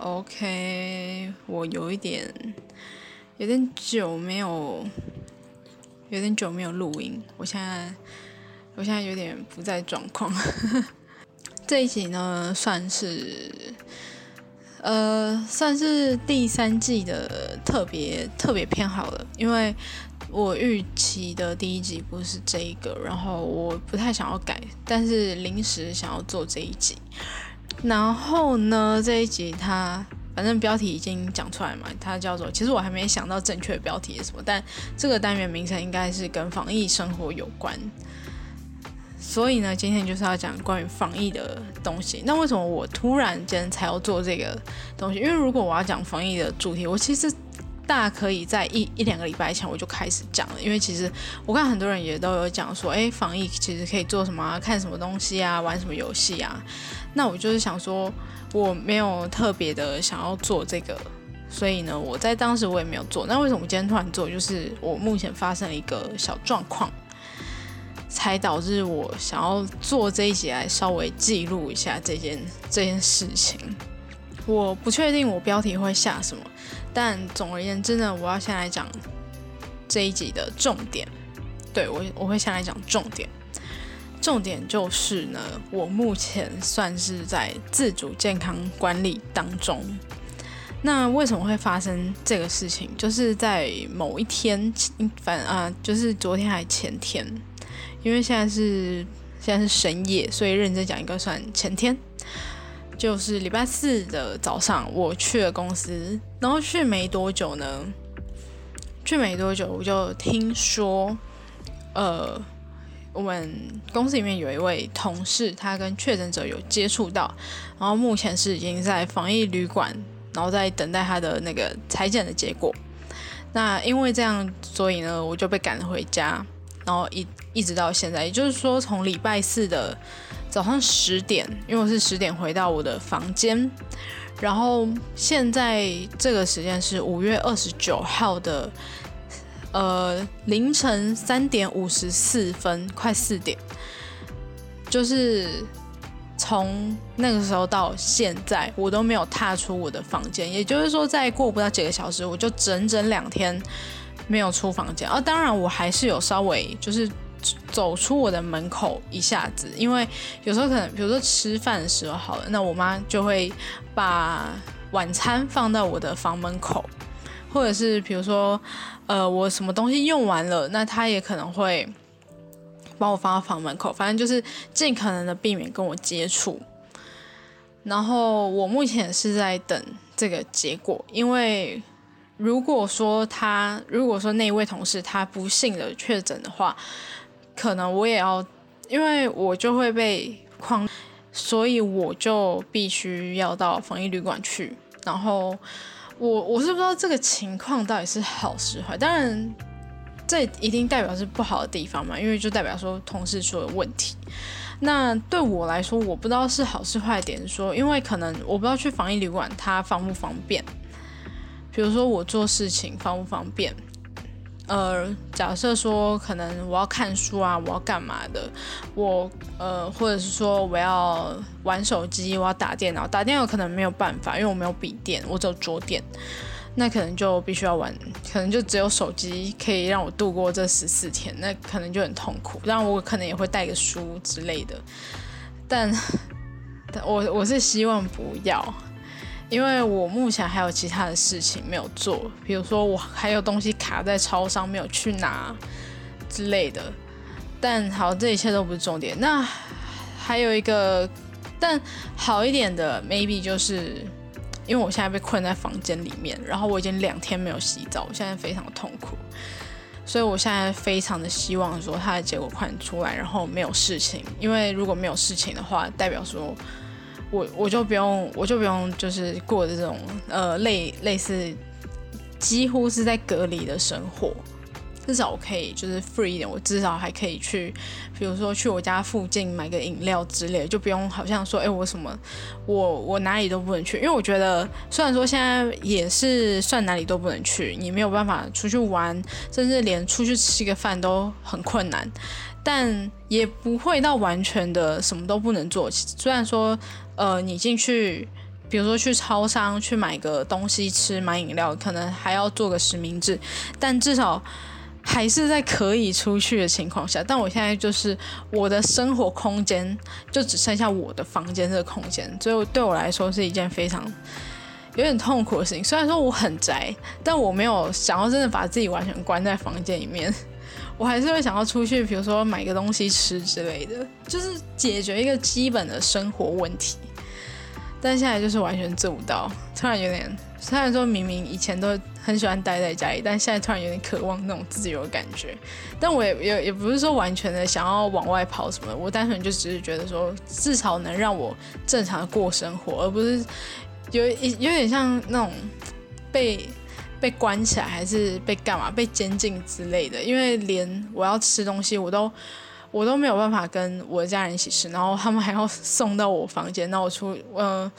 OK，我有一点有点久没有有点久没有录音，我现在我现在有点不在状况。这一集呢，算是呃算是第三季的特别特别偏好了，因为我预期的第一集不是这一个，然后我不太想要改，但是临时想要做这一集。然后呢，这一集它反正标题已经讲出来嘛，它叫做……其实我还没想到正确的标题是什么，但这个单元名称应该是跟防疫生活有关。所以呢，今天就是要讲关于防疫的东西。那为什么我突然间才要做这个东西？因为如果我要讲防疫的主题，我其实大可以在一一两个礼拜前我就开始讲了。因为其实我看很多人也都有讲说，哎，防疫其实可以做什么？看什么东西啊？玩什么游戏啊？那我就是想说，我没有特别的想要做这个，所以呢，我在当时我也没有做。那为什么今天突然做？就是我目前发生了一个小状况，才导致我想要做这一集来稍微记录一下这件这件事情。我不确定我标题会下什么，但总而言之呢，我要先来讲这一集的重点。对我我会先来讲重点。重点就是呢，我目前算是在自主健康管理当中。那为什么会发生这个事情？就是在某一天，反啊，就是昨天还前天，因为现在是现在是深夜，所以认真讲应该算前天。就是礼拜四的早上，我去了公司，然后去没多久呢，去没多久我就听说，呃。我们公司里面有一位同事，他跟确诊者有接触到，然后目前是已经在防疫旅馆，然后在等待他的那个裁剪的结果。那因为这样，所以呢，我就被赶回家，然后一一直到现在，也就是说，从礼拜四的早上十点，因为我是十点回到我的房间，然后现在这个时间是五月二十九号的。呃，凌晨三点五十四分，快四点，就是从那个时候到现在，我都没有踏出我的房间。也就是说，再过不到几个小时，我就整整两天没有出房间。啊，当然，我还是有稍微就是走出我的门口一下子，因为有时候可能，比如说吃饭的时候好了，那我妈就会把晚餐放到我的房门口。或者是比如说，呃，我什么东西用完了，那她也可能会帮我放到房门口，反正就是尽可能的避免跟我接触。然后我目前是在等这个结果，因为如果说他，如果说那位同事他不幸的确诊的话，可能我也要，因为我就会被框，所以我就必须要到防疫旅馆去，然后。我我是不知道这个情况到底是好是坏，当然这一定代表是不好的地方嘛，因为就代表说同事出了问题。那对我来说，我不知道是好是坏点，说因为可能我不知道去防疫旅馆它方不方便，比如说我做事情方不方便。呃，假设说可能我要看书啊，我要干嘛的，我呃，或者是说我要玩手机，我要打电脑，打电脑可能没有办法，因为我没有笔电，我只有桌电，那可能就必须要玩，可能就只有手机可以让我度过这十四天，那可能就很痛苦。然我可能也会带个书之类的，但，我我是希望不要。因为我目前还有其他的事情没有做，比如说我还有东西卡在超商没有去拿之类的。但好，这一切都不是重点。那还有一个，但好一点的 maybe 就是，因为我现在被困在房间里面，然后我已经两天没有洗澡，我现在非常的痛苦，所以我现在非常的希望说它的结果快点出来，然后没有事情。因为如果没有事情的话，代表说。我我就不用，我就不用，就是过这种呃类类似几乎是在隔离的生活，至少我可以就是 free 一点，我至少还可以去，比如说去我家附近买个饮料之类，就不用好像说，哎，我什么，我我哪里都不能去，因为我觉得虽然说现在也是算哪里都不能去，你没有办法出去玩，甚至连出去吃个饭都很困难。但也不会到完全的什么都不能做。虽然说，呃，你进去比如说去超商去买个东西吃，买饮料，可能还要做个实名制，但至少还是在可以出去的情况下。但我现在就是我的生活空间就只剩下我的房间这个空间，所以对我来说是一件非常有点痛苦的事情。虽然说我很宅，但我没有想要真的把自己完全关在房间里面。我还是会想要出去，比如说买个东西吃之类的，就是解决一个基本的生活问题。但现在就是完全做不到，突然有点，虽然说明明以前都很喜欢待在家里，但现在突然有点渴望那种自由的感觉。但我也也也不是说完全的想要往外跑什么，我单纯就只是觉得说，至少能让我正常的过生活，而不是有有有点像那种被。被关起来还是被干嘛？被监禁之类的。因为连我要吃东西，我都我都没有办法跟我的家人一起吃，然后他们还要送到我房间，那我出嗯。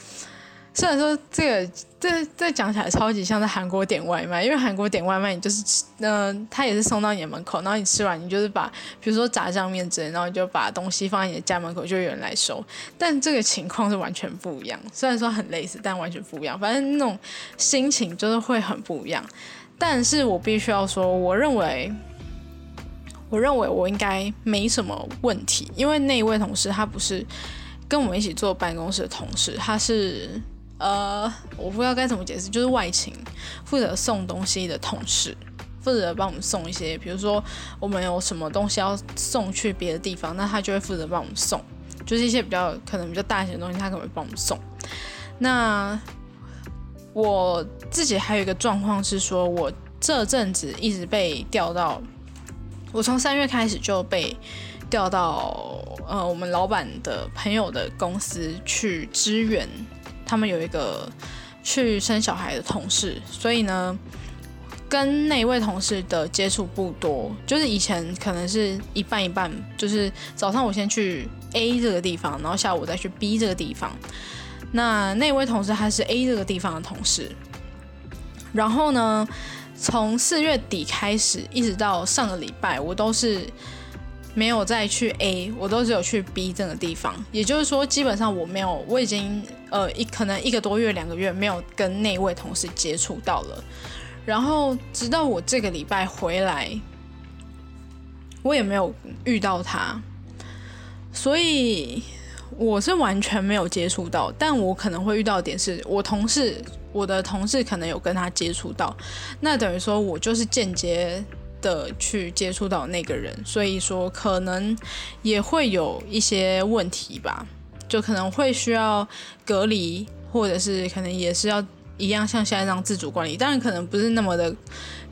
虽然说这个这这讲起来超级像在韩国点外卖，因为韩国点外卖你就是吃，嗯，他也是送到你的门口，然后你吃完你就是把，比如说炸酱面之类，然后你就把东西放在你的家门口，就有人来收。但这个情况是完全不一样，虽然说很类似，但完全不一样。反正那种心情就是会很不一样。但是我必须要说，我认为，我认为我应该没什么问题，因为那一位同事他不是跟我们一起坐办公室的同事，他是。呃，我不知道该怎么解释，就是外勤负责送东西的同事，负责帮我们送一些，比如说我们有什么东西要送去别的地方，那他就会负责帮我们送，就是一些比较可能比较大型的东西，他可能会帮我们送。那我自己还有一个状况是说，我这阵子一直被调到，我从三月开始就被调到呃我们老板的朋友的公司去支援。他们有一个去生小孩的同事，所以呢，跟那位同事的接触不多。就是以前可能是一半一半，就是早上我先去 A 这个地方，然后下午再去 B 这个地方。那那位同事他是 A 这个地方的同事，然后呢，从四月底开始一直到上个礼拜，我都是。没有再去 A，我都只有去 B 这个地方。也就是说，基本上我没有，我已经呃一可能一个多月、两个月没有跟那位同事接触到了。然后直到我这个礼拜回来，我也没有遇到他，所以我是完全没有接触到。但我可能会遇到点是，我同事，我的同事可能有跟他接触到，那等于说我就是间接。的去接触到那个人，所以说可能也会有一些问题吧，就可能会需要隔离，或者是可能也是要一样像现在这样自主管理，当然可能不是那么的，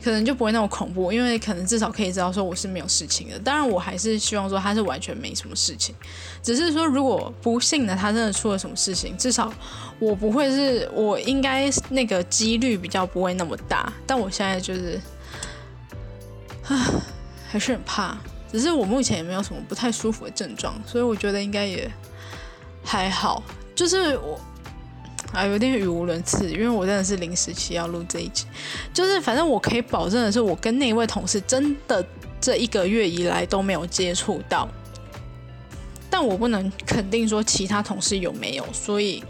可能就不会那么恐怖，因为可能至少可以知道说我是没有事情的。当然我还是希望说他是完全没什么事情，只是说如果不幸的他真的出了什么事情，至少我不会是我应该那个几率比较不会那么大。但我现在就是。啊，还是很怕，只是我目前也没有什么不太舒服的症状，所以我觉得应该也还好。就是我啊，有点语无伦次，因为我真的是临时起要录这一集。就是反正我可以保证的是，我跟那位同事真的这一个月以来都没有接触到，但我不能肯定说其他同事有没有，所以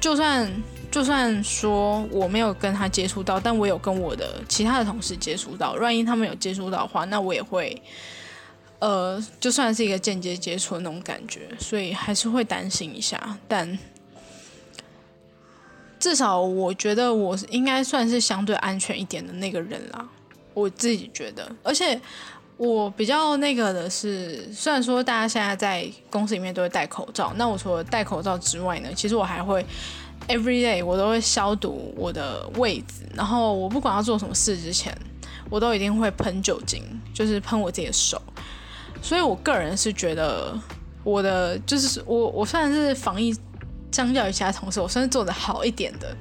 就算。就算说我没有跟他接触到，但我有跟我的其他的同事接触到。万一他们有接触到的话，那我也会，呃，就算是一个间接接触的那种感觉，所以还是会担心一下。但至少我觉得我应该算是相对安全一点的那个人啦，我自己觉得。而且我比较那个的是，虽然说大家现在在公司里面都会戴口罩，那我除了戴口罩之外呢，其实我还会。Every day 我都会消毒我的位置，然后我不管要做什么事之前，我都一定会喷酒精，就是喷我自己的手。所以我个人是觉得我的就是我我算是防疫相较于其他同事，我算是做的好一点的，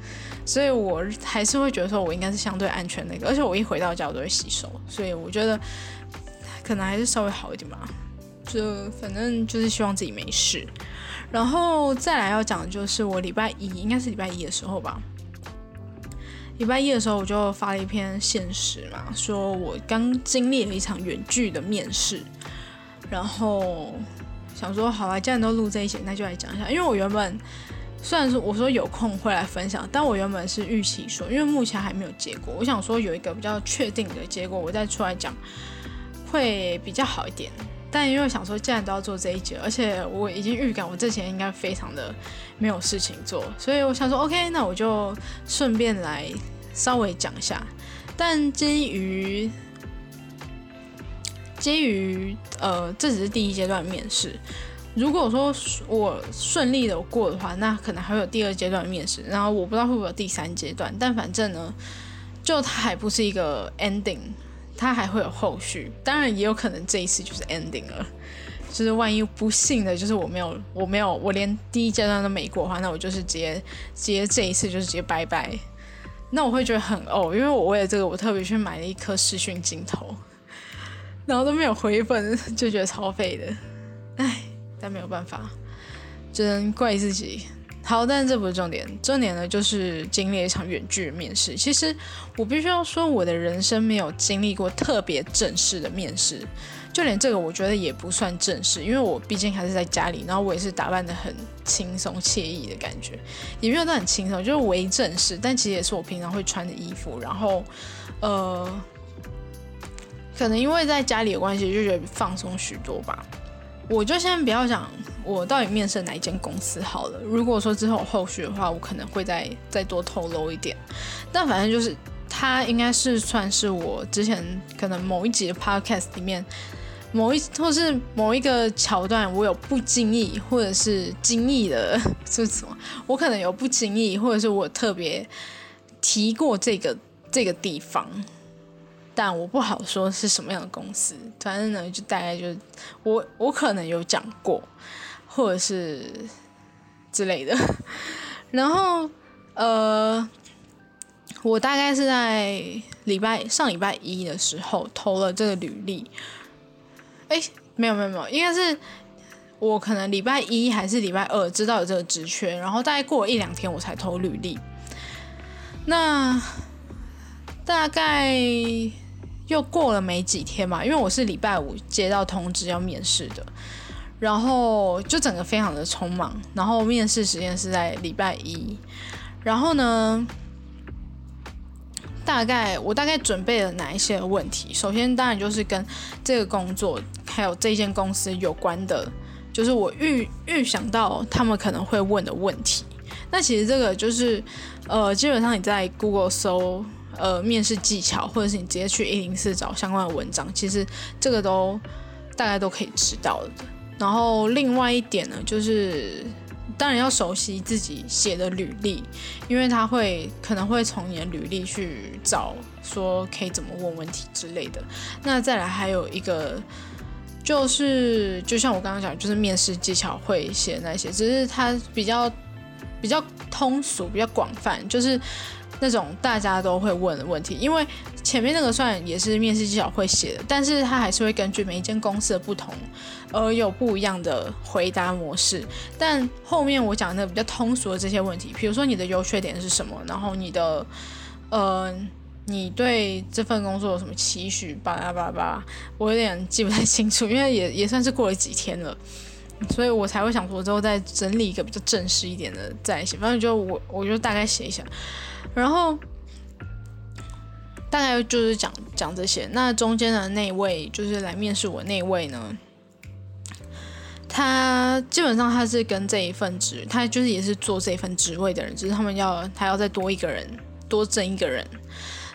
所以我还是会觉得说我应该是相对安全那个，而且我一回到家我都会洗手，所以我觉得可能还是稍微好一点吧。就反正就是希望自己没事。然后再来要讲的就是我礼拜一，应该是礼拜一的时候吧。礼拜一的时候我就发了一篇现实嘛，说我刚经历了一场远距的面试，然后想说好了，既然都录这一些，那就来讲一下。因为我原本虽然说我说有空会来分享，但我原本是预期说，因为目前还没有结果，我想说有一个比较确定的结果，我再出来讲会比较好一点。但因为想说，既然都要做这一节，而且我已经预感我之前应该非常的没有事情做，所以我想说，OK，那我就顺便来稍微讲一下。但基于基于呃，这只是第一阶段面试。如果说我顺利的过的话，那可能还会有第二阶段面试，然后我不知道会不会有第三阶段。但反正呢，就它还不是一个 ending。它还会有后续，当然也有可能这一次就是 ending 了，就是万一不幸的，就是我没有，我没有，我连第一阶段都没过的话，那我就是直接直接这一次就是直接拜拜，那我会觉得很哦，因为我为了这个，我特别去买了一颗视讯镜头，然后都没有回本，就觉得超废的，唉，但没有办法，只能怪自己。好，但这不是重点。重点呢，就是经历一场远距离面试。其实我必须要说，我的人生没有经历过特别正式的面试，就连这个我觉得也不算正式，因为我毕竟还是在家里，然后我也是打扮的很轻松惬意的感觉，也没有到很轻松，就是微正式，但其实也是我平常会穿的衣服。然后，呃，可能因为在家里的关系，就觉得放松许多吧。我就先不要讲我到底面试哪一间公司好了。如果说之后后续的话，我可能会再再多透露一点。但反正就是，它应该是算是我之前可能某一集的 podcast 里面某一或是某一个桥段，我有不经意或者是惊异的 是什么？我可能有不经意，或者是我特别提过这个这个地方。但我不好说是什么样的公司，反正呢，就大概就我我可能有讲过，或者是之类的。然后呃，我大概是在礼拜上礼拜一的时候投了这个履历。哎，没有没有没有，应该是我可能礼拜一还是礼拜二知道有这个职缺，然后大概过了一两天我才投履历。那大概。又过了没几天嘛，因为我是礼拜五接到通知要面试的，然后就整个非常的匆忙，然后面试时间是在礼拜一，然后呢，大概我大概准备了哪一些问题？首先当然就是跟这个工作还有这间公司有关的，就是我预预想到他们可能会问的问题。那其实这个就是，呃，基本上你在 Google 搜。呃，面试技巧，或者是你直接去一零四找相关的文章，其实这个都大家都可以知道的。然后另外一点呢，就是当然要熟悉自己写的履历，因为他会可能会从你的履历去找说可以怎么问问题之类的。那再来还有一个就是，就像我刚刚讲，就是面试技巧会写那些，只是它比较比较通俗、比较广泛，就是。那种大家都会问的问题，因为前面那个算也是面试技巧会写的，但是他还是会根据每一间公司的不同而有不一样的回答模式。但后面我讲的比较通俗的这些问题，比如说你的优缺点是什么，然后你的呃，你对这份工作有什么期许，巴拉巴拉，我有点记不太清楚，因为也也算是过了几天了，所以我才会想说之后再整理一个比较正式一点的再写。反正就我我就大概写一下。然后大概就是讲讲这些。那中间的那位就是来面试我那位呢，他基本上他是跟这一份职，他就是也是做这一份职位的人，只是他们要他要再多一个人，多增一个人。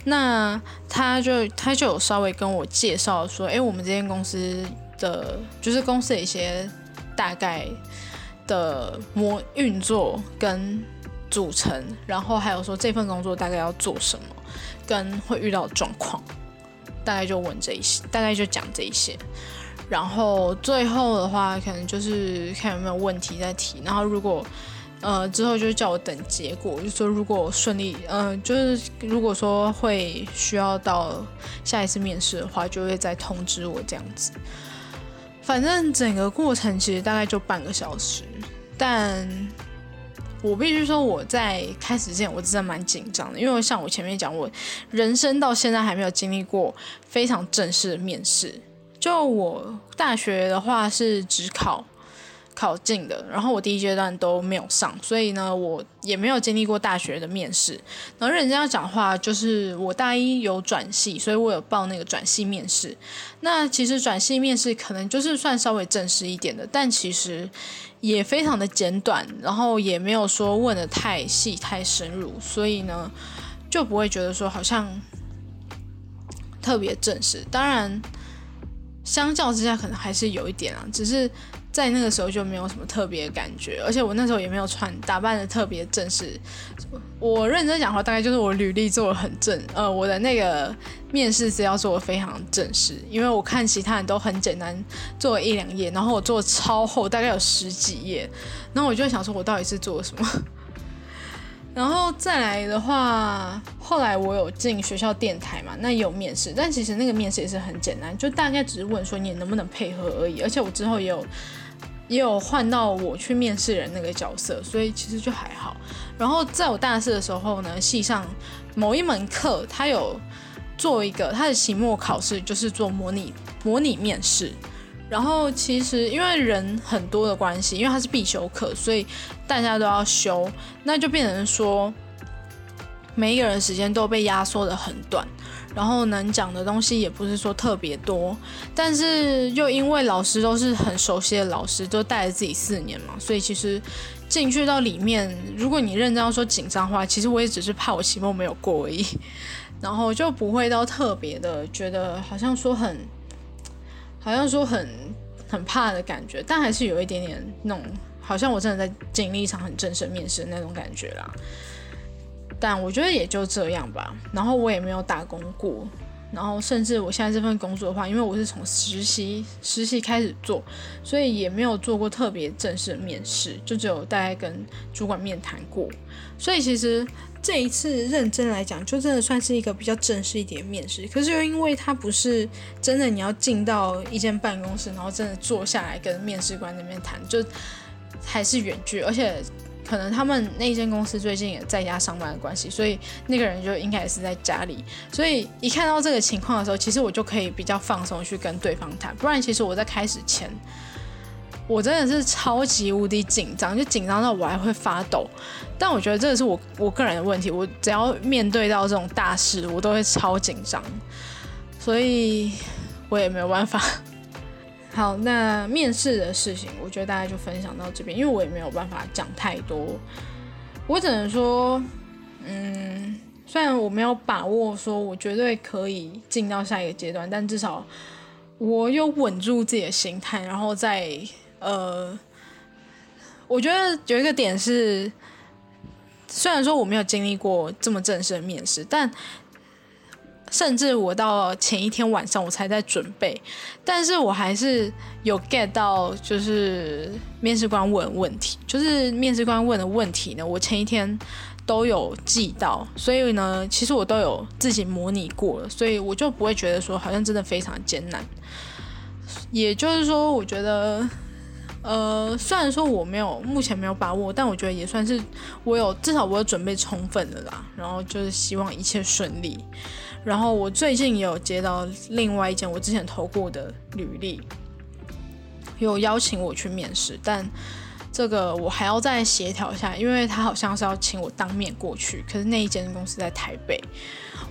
那他就他就有稍微跟我介绍说，哎，我们这间公司的就是公司的一些大概的模运作跟。组成，然后还有说这份工作大概要做什么，跟会遇到状况，大概就问这一些，大概就讲这一些。然后最后的话，可能就是看有没有问题再提。然后如果呃之后就叫我等结果，就说如果顺利，嗯，就是如果说会需要到下一次面试的话，就会再通知我这样子。反正整个过程其实大概就半个小时，但。我必须说，我在开始之前，我真的蛮紧张的，因为像我前面讲，我人生到现在还没有经历过非常正式的面试。就我大学的话是只考考进的，然后我第一阶段都没有上，所以呢，我也没有经历过大学的面试。然后认真要讲话，就是我大一有转系，所以我有报那个转系面试。那其实转系面试可能就是算稍微正式一点的，但其实也非常的简短，然后也没有说问的太细太深入，所以呢，就不会觉得说好像特别正式。当然。相较之下，可能还是有一点啊，只是在那个时候就没有什么特别感觉，而且我那时候也没有穿打扮的特别正式。我认真讲话，大概就是我履历做的很正，呃，我的那个面试资料做的非常正式，因为我看其他人都很简单，做了一两页，然后我做超厚，大概有十几页，然后我就想说，我到底是做了什么？然后再来的话，后来我有进学校电台嘛，那有面试，但其实那个面试也是很简单，就大概只是问说你能不能配合而已。而且我之后也有也有换到我去面试人那个角色，所以其实就还好。然后在我大四的时候呢，系上某一门课，他有做一个他的期末考试，就是做模拟模拟面试。然后其实因为人很多的关系，因为它是必修课，所以大家都要修，那就变成说每一个人时间都被压缩的很短，然后能讲的东西也不是说特别多，但是又因为老师都是很熟悉的老师，都带了自己四年嘛，所以其实进去到里面，如果你认真要说紧张的话，其实我也只是怕我期末没有过而已，然后就不会到特别的觉得好像说很。好像说很很怕的感觉，但还是有一点点那种，好像我真的在经历一场很正式面试的那种感觉啦。但我觉得也就这样吧。然后我也没有打工过，然后甚至我现在这份工作的话，因为我是从实习实习开始做，所以也没有做过特别正式的面试，就只有大概跟主管面谈过。所以其实。这一次认真来讲，就真的算是一个比较正式一点的面试。可是又因为它不是真的，你要进到一间办公室，然后真的坐下来跟面试官那边谈，就还是远距。而且可能他们那间公司最近也在家上班的关系，所以那个人就应该也是在家里。所以一看到这个情况的时候，其实我就可以比较放松去跟对方谈。不然，其实我在开始前。我真的是超级无敌紧张，就紧张到我还会发抖。但我觉得这个是我我个人的问题，我只要面对到这种大事，我都会超紧张，所以我也没有办法。好，那面试的事情，我觉得大家就分享到这边，因为我也没有办法讲太多。我只能说，嗯，虽然我没有把握说我绝对可以进到下一个阶段，但至少我有稳住自己的心态，然后再。呃，我觉得有一个点是，虽然说我没有经历过这么正式的面试，但甚至我到前一天晚上我才在准备，但是我还是有 get 到，就是面试官问问题，就是面试官问的问题呢，我前一天都有记到，所以呢，其实我都有自己模拟过，所以我就不会觉得说好像真的非常艰难。也就是说，我觉得。呃，虽然说我没有目前没有把握，但我觉得也算是我有至少我有准备充分的啦。然后就是希望一切顺利。然后我最近也有接到另外一件我之前投过的履历，有邀请我去面试，但这个我还要再协调一下，因为他好像是要请我当面过去，可是那一间公司在台北，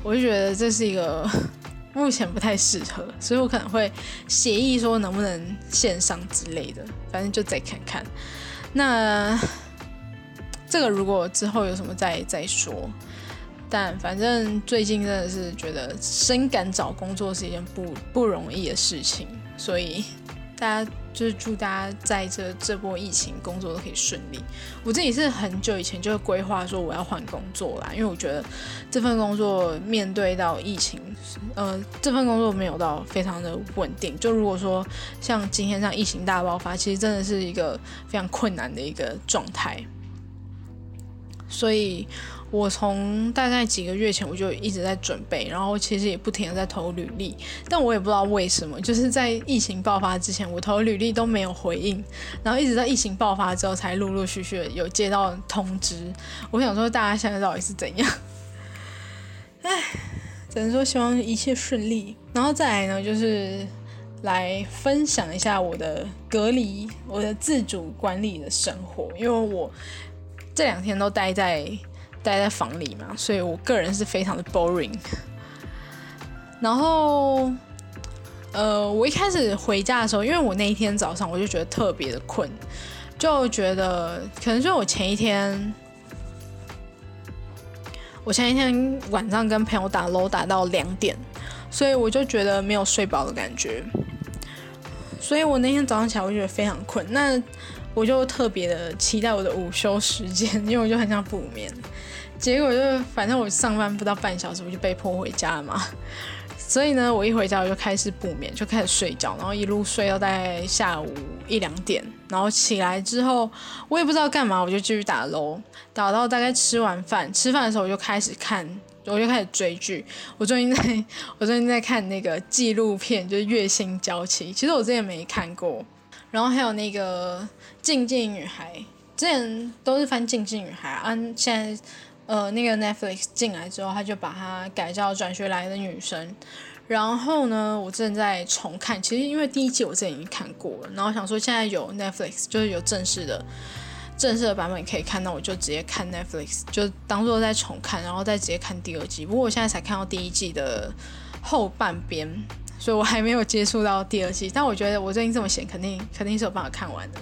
我就觉得这是一个。目前不太适合，所以我可能会协议说能不能线上之类的，反正就再看看。那这个如果之后有什么再再说，但反正最近真的是觉得深感找工作是一件不不容易的事情，所以。大家就是祝大家在这这波疫情工作都可以顺利。我自己是很久以前就规划说我要换工作啦，因为我觉得这份工作面对到疫情，呃，这份工作没有到非常的稳定。就如果说像今天这样疫情大爆发，其实真的是一个非常困难的一个状态，所以。我从大概几个月前我就一直在准备，然后其实也不停的在投履历，但我也不知道为什么，就是在疫情爆发之前，我投履历都没有回应，然后一直到疫情爆发之后才陆陆续续有接到通知。我想说，大家现在到底是怎样？唉，只能说希望一切顺利。然后再来呢，就是来分享一下我的隔离、我的自主管理的生活，因为我这两天都待在待在房里嘛，所以我个人是非常的 boring。然后，呃，我一开始回家的时候，因为我那一天早上我就觉得特别的困，就觉得可能是我前一天，我前一天晚上跟朋友打 LO 打到两点，所以我就觉得没有睡饱的感觉。所以我那天早上起来，我觉得非常困。那我就特别的期待我的午休时间，因为我就很想补眠。结果就反正我上班不到半小时，我就被迫回家了嘛。所以呢，我一回家我就开始补眠，就开始睡觉，然后一路睡到大概下午一两点。然后起来之后，我也不知道干嘛，我就继续打楼，打到大概吃完饭。吃饭的时候我就开始看。我就开始追剧，我最近在，我最近在看那个纪录片，就是《月薪娇妻》。其实我之前没看过，然后还有那个《静静女孩》，之前都是翻《静静女孩》啊。现在，呃，那个 Netflix 进来之后，他就把它改叫《转学来的女生》。然后呢，我正在重看，其实因为第一季我之前已经看过了，然后想说现在有 Netflix，就是有正式的。正式的版本可以看到，我就直接看 Netflix，就当做在重看，然后再直接看第二季。不过我现在才看到第一季的后半边，所以我还没有接触到第二季。但我觉得我最近这么闲，肯定肯定是有办法看完的。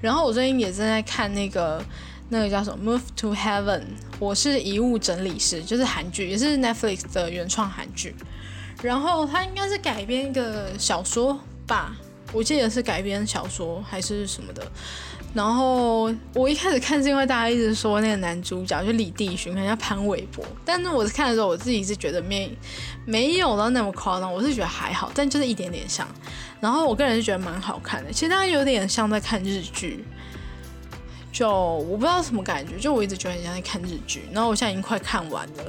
然后我最近也正在看那个那个叫什么《Move to Heaven》，我是遗物整理师，就是韩剧，也是 Netflix 的原创韩剧。然后它应该是改编一个小说吧，我记得是改编小说还是什么的。然后我一开始看是因为大家一直说那个男主角就李帝勋，很像潘玮柏，但是我看的时候我自己是觉得没没有到那么夸张，我是觉得还好，但就是一点点像。然后我个人是觉得蛮好看的，其实它有点像在看日剧，就我不知道什么感觉，就我一直觉得很像在看日剧。然后我现在已经快看完了，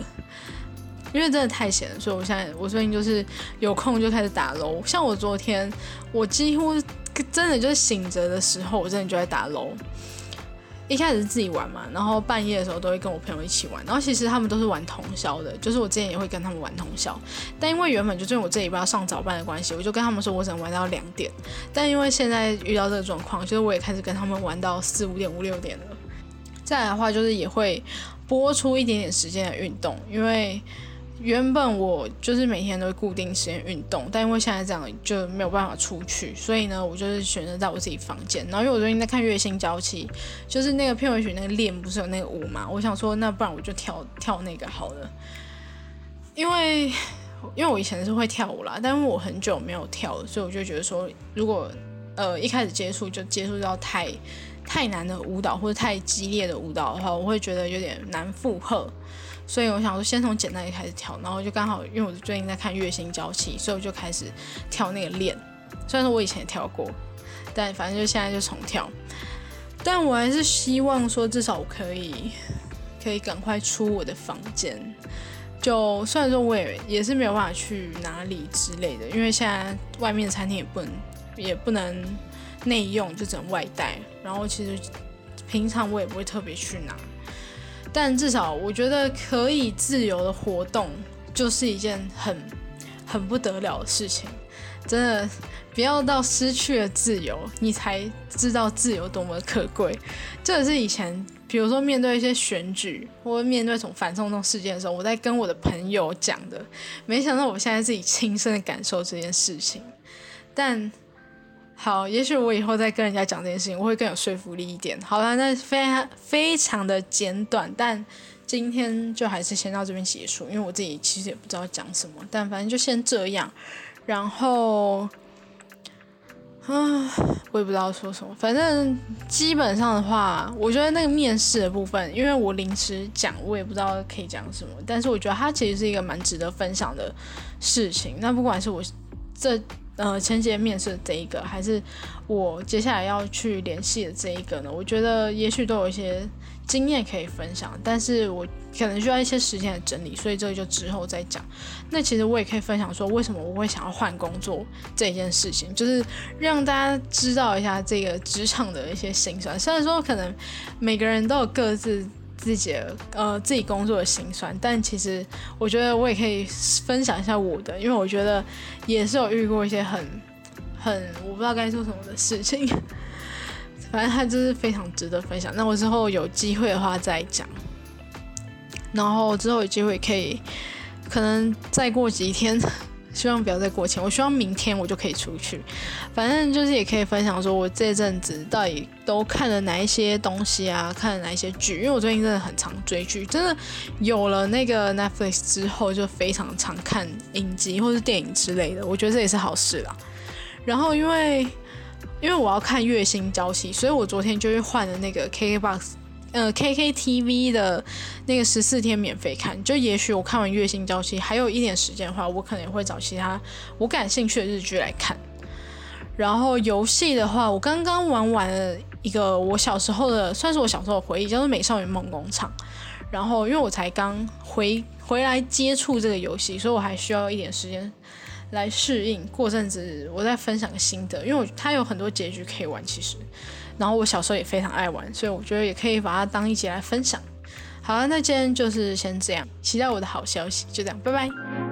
因为真的太闲了，所以我现在我最近就是有空就开始打楼，像我昨天我几乎。真的就是醒着的时候，我真的就在打楼。一开始是自己玩嘛，然后半夜的时候都会跟我朋友一起玩。然后其实他们都是玩通宵的，就是我之前也会跟他们玩通宵。但因为原本就因为我这一班上早班的关系，我就跟他们说我只能玩到两点。但因为现在遇到这个状况，就是我也开始跟他们玩到四五点、五六点了。再来的话，就是也会播出一点点时间的运动，因为。原本我就是每天都会固定时间运动，但因为现在这样就没有办法出去，所以呢，我就是选择在我自己房间。然后因为我最近在看《月薪娇妻》，就是那个片尾曲那个练不是有那个舞嘛，我想说那不然我就跳跳那个好了。因为因为我以前是会跳舞啦，但是我很久没有跳了，所以我就觉得说，如果呃一开始接触就接触到太太难的舞蹈或者太激烈的舞蹈的话，我会觉得有点难负荷。所以我想说，先从简单的开始跳，然后就刚好，因为我最近在看《月薪娇妻》，所以我就开始跳那个练。虽然说我以前也跳过，但反正就现在就重跳。但我还是希望说，至少我可以可以赶快出我的房间。就虽然说我也也是没有办法去哪里之类的，因为现在外面餐厅也不能也不能内用，就只能外带。然后其实平常我也不会特别去哪。但至少我觉得可以自由的活动，就是一件很很不得了的事情。真的，不要到失去了自由，你才知道自由多么可贵。这也是以前，比如说面对一些选举或面对这种反送中事件的时候，我在跟我的朋友讲的。没想到我现在自己亲身的感受这件事情，但。好，也许我以后再跟人家讲这件事情，我会更有说服力一点。好了，那非常非常的简短，但今天就还是先到这边结束，因为我自己其实也不知道讲什么，但反正就先这样。然后，啊，我也不知道说什么，反正基本上的话，我觉得那个面试的部分，因为我临时讲，我也不知道可以讲什么，但是我觉得它其实是一个蛮值得分享的事情。那不管是我这。呃，前几天面试的这一个，还是我接下来要去联系的这一个呢？我觉得也许都有一些经验可以分享，但是我可能需要一些时间的整理，所以这个就之后再讲。那其实我也可以分享说，为什么我会想要换工作这件事情，就是让大家知道一下这个职场的一些辛酸。虽然说可能每个人都有各自。自己的呃自己工作的辛酸，但其实我觉得我也可以分享一下我的，因为我觉得也是有遇过一些很很我不知道该说什么的事情。反正它就是非常值得分享。那我之后有机会的话再讲，然后之后有机会可以，可能再过几天，希望不要再过前，我希望明天我就可以出去。反正就是也可以分享说我这阵子到底都看了哪一些东西啊，看了哪一些剧。因为我最近真的很常追剧，真的有了那个 Netflix 之后，就非常常看影集或是电影之类的。我觉得这也是好事啦。然后因为。因为我要看月薪交期，所以我昨天就去换了那个 KKBOX，呃，KKTV 的那个十四天免费看。就也许我看完月薪交期还有一点时间的话，我可能会找其他我感兴趣的日剧来看。然后游戏的话，我刚刚玩完了一个我小时候的，算是我小时候的回忆，叫做《美少女梦工厂》。然后因为我才刚回回来接触这个游戏，所以我还需要一点时间。来适应，过阵子我再分享个心得，因为我它有很多结局可以玩，其实，然后我小时候也非常爱玩，所以我觉得也可以把它当一节来分享。好了，那今天就是先这样，期待我的好消息，就这样，拜拜。